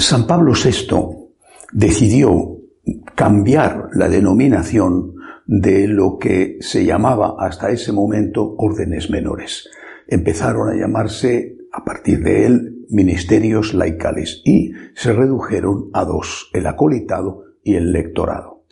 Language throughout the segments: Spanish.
San Pablo VI decidió cambiar la denominación de lo que se llamaba hasta ese momento órdenes menores. Empezaron a llamarse, a partir de él, ministerios laicales y se redujeron a dos, el acolitado y el lectorado.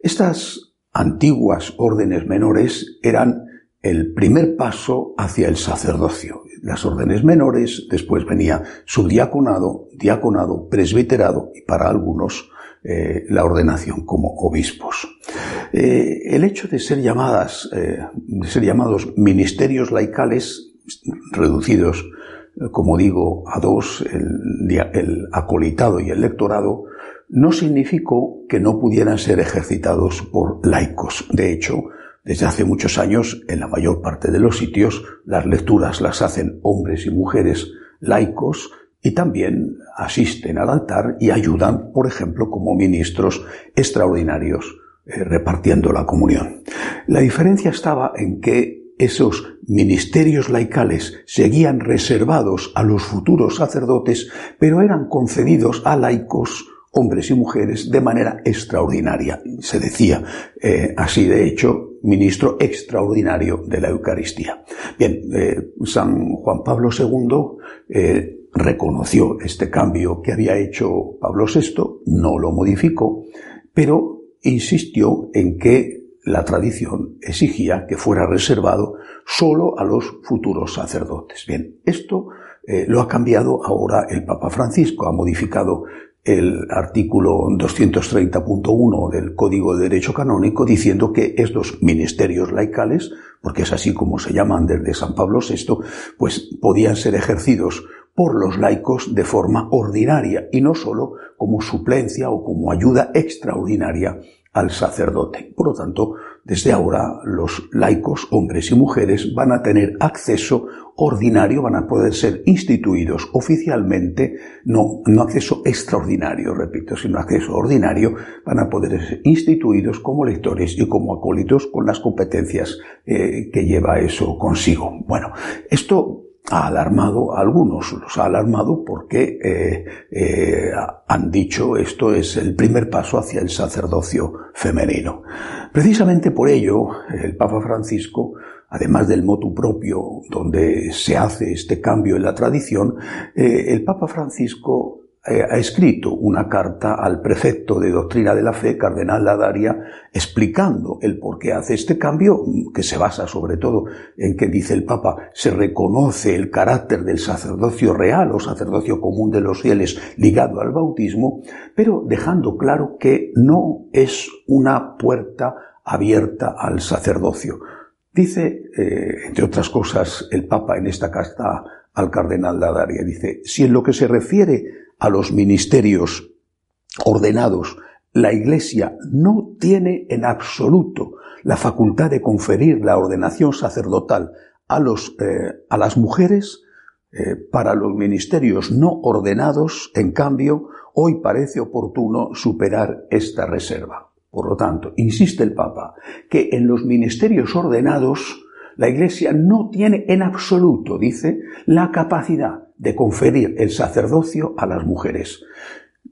Estas antiguas órdenes menores eran el primer paso hacia el sacerdocio. Las órdenes menores, después venía subdiaconado, diaconado, presbiterado y para algunos eh, la ordenación como obispos. Eh, el hecho de ser llamadas, eh, de ser llamados ministerios laicales, reducidos, como digo, a dos, el, el acolitado y el lectorado, no significó que no pudieran ser ejercitados por laicos. De hecho, desde hace muchos años, en la mayor parte de los sitios, las lecturas las hacen hombres y mujeres laicos y también asisten al altar y ayudan, por ejemplo, como ministros extraordinarios eh, repartiendo la comunión. La diferencia estaba en que esos ministerios laicales seguían reservados a los futuros sacerdotes, pero eran concedidos a laicos hombres y mujeres de manera extraordinaria. Se decía eh, así, de hecho, ministro extraordinario de la Eucaristía. Bien, eh, San Juan Pablo II eh, reconoció este cambio que había hecho Pablo VI, no lo modificó, pero insistió en que la tradición exigía que fuera reservado solo a los futuros sacerdotes. Bien, esto lo ha cambiado ahora el Papa Francisco, ha modificado el artículo 230.1 del Código de Derecho Canónico diciendo que estos ministerios laicales, porque es así como se llaman desde San Pablo VI, pues podían ser ejercidos por los laicos de forma ordinaria y no sólo como suplencia o como ayuda extraordinaria al sacerdote. Por lo tanto, desde ahora los laicos, hombres y mujeres, van a tener acceso ordinario, van a poder ser instituidos oficialmente, no, no acceso extraordinario, repito, sino acceso ordinario, van a poder ser instituidos como lectores y como acólitos con las competencias eh, que lleva eso consigo. Bueno, esto ha alarmado a algunos, los ha alarmado porque eh, eh, han dicho esto es el primer paso hacia el sacerdocio femenino. Precisamente por ello, el Papa Francisco, además del motu propio donde se hace este cambio en la tradición, eh, el Papa Francisco ha escrito una carta al prefecto de doctrina de la fe, cardenal Ladaria, explicando el por qué hace este cambio, que se basa sobre todo en que dice el Papa, se reconoce el carácter del sacerdocio real o sacerdocio común de los fieles ligado al bautismo, pero dejando claro que no es una puerta abierta al sacerdocio. Dice, eh, entre otras cosas, el Papa en esta carta al cardenal Ladaria, dice, si en lo que se refiere a los ministerios ordenados, la Iglesia no tiene en absoluto la facultad de conferir la ordenación sacerdotal a, los, eh, a las mujeres, eh, para los ministerios no ordenados, en cambio, hoy parece oportuno superar esta reserva. Por lo tanto, insiste el Papa que en los ministerios ordenados la Iglesia no tiene en absoluto, dice, la capacidad de conferir el sacerdocio a las mujeres.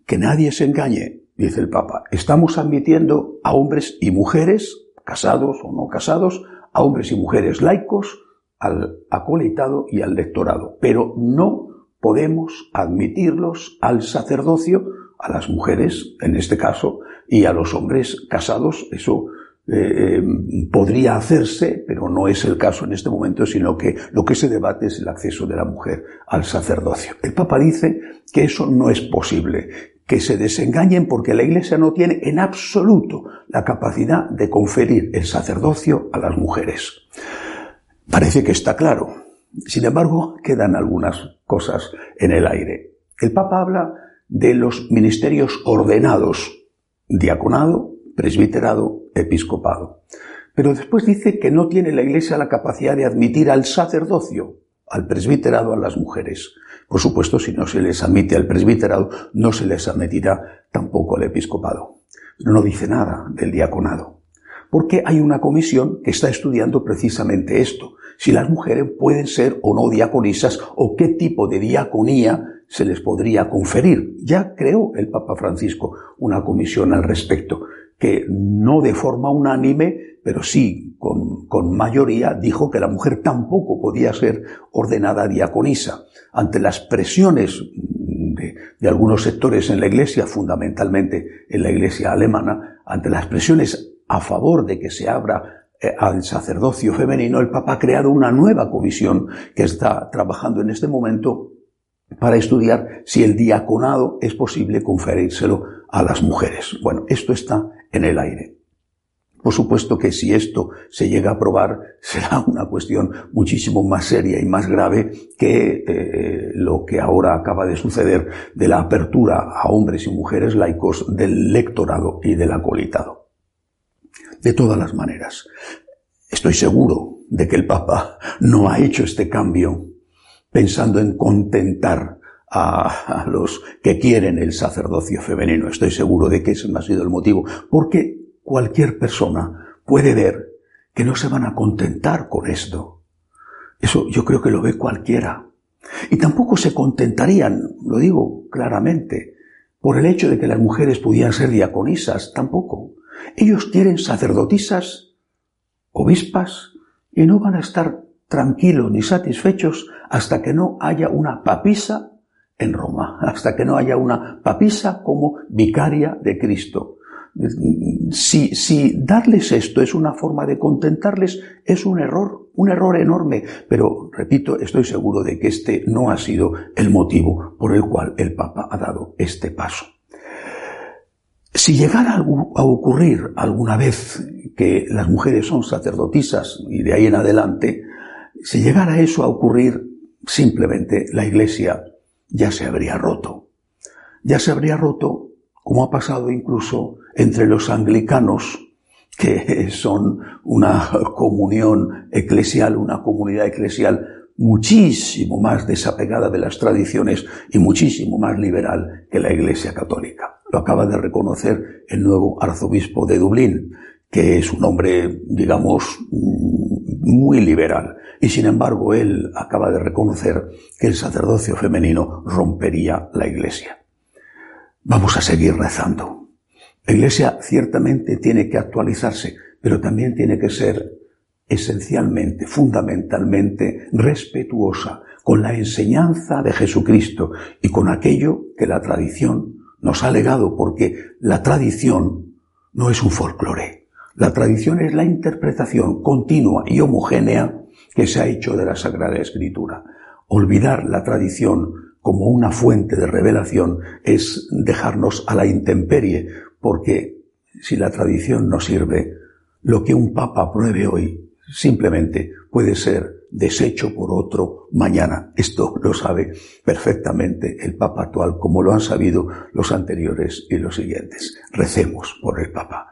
Que nadie se engañe, dice el Papa. Estamos admitiendo a hombres y mujeres, casados o no casados, a hombres y mujeres laicos, al acolitado y al lectorado, pero no podemos admitirlos al sacerdocio, a las mujeres, en este caso, y a los hombres casados, eso eh, eh, podría hacerse, pero no es el caso en este momento, sino que lo que se debate es el acceso de la mujer al sacerdocio. El Papa dice que eso no es posible, que se desengañen porque la Iglesia no tiene en absoluto la capacidad de conferir el sacerdocio a las mujeres. Parece que está claro. Sin embargo, quedan algunas cosas en el aire. El Papa habla de los ministerios ordenados, diaconado, presbiterado, episcopado. Pero después dice que no tiene la Iglesia la capacidad de admitir al sacerdocio, al presbiterado, a las mujeres. Por supuesto, si no se les admite al presbiterado, no se les admitirá tampoco al episcopado. no dice nada del diaconado. porque hay una comisión que está estudiando precisamente esto, si las mujeres pueden ser o no diaconisas o qué tipo de diaconía se les podría conferir. Ya creó el Papa Francisco una comisión al respecto, que no de forma unánime, pero sí con, con mayoría, dijo que la mujer tampoco podía ser ordenada diaconisa. Ante las presiones de, de, algunos sectores en la Iglesia, fundamentalmente en la Iglesia alemana, ante las presiones a favor de que se abra eh, al sacerdocio femenino, el Papa ha creado una nueva comisión que está trabajando en este momento para estudiar si el diaconado es posible conferírselo a las mujeres. Bueno, esto está en el aire. Por supuesto que si esto se llega a aprobar, será una cuestión muchísimo más seria y más grave que eh, lo que ahora acaba de suceder de la apertura a hombres y mujeres laicos del lectorado y del acolitado. De todas las maneras, estoy seguro de que el Papa no ha hecho este cambio pensando en contentar a, los que quieren el sacerdocio femenino. Estoy seguro de que ese no ha sido el motivo, porque cualquier persona puede ver que no se van a contentar con esto. Eso yo creo que lo ve cualquiera. Y tampoco se contentarían, lo digo claramente, por el hecho de que las mujeres pudieran ser diaconisas, tampoco. Ellos quieren sacerdotisas, obispas, y no van a estar tranquilos ni satisfechos hasta que no haya una papisa en Roma, hasta que no haya una papisa como vicaria de Cristo. Si, si darles esto es una forma de contentarles, es un error, un error enorme. Pero, repito, estoy seguro de que este no ha sido el motivo por el cual el Papa ha dado este paso. Si llegara a ocurrir alguna vez que las mujeres son sacerdotisas y de ahí en adelante, si llegara eso a ocurrir, simplemente la Iglesia ya se habría roto. Ya se habría roto, como ha pasado incluso entre los anglicanos, que son una comunión eclesial, una comunidad eclesial muchísimo más desapegada de las tradiciones y muchísimo más liberal que la Iglesia católica. Lo acaba de reconocer el nuevo arzobispo de Dublín, que es un hombre, digamos, muy liberal. Y sin embargo, él acaba de reconocer que el sacerdocio femenino rompería la Iglesia. Vamos a seguir rezando. La Iglesia ciertamente tiene que actualizarse, pero también tiene que ser esencialmente, fundamentalmente respetuosa con la enseñanza de Jesucristo y con aquello que la tradición nos ha legado, porque la tradición no es un folclore. La tradición es la interpretación continua y homogénea que se ha hecho de la Sagrada Escritura. Olvidar la tradición como una fuente de revelación es dejarnos a la intemperie, porque si la tradición no sirve, lo que un papa apruebe hoy simplemente puede ser deshecho por otro mañana. Esto lo sabe perfectamente el Papa actual, como lo han sabido los anteriores y los siguientes. Recemos por el Papa.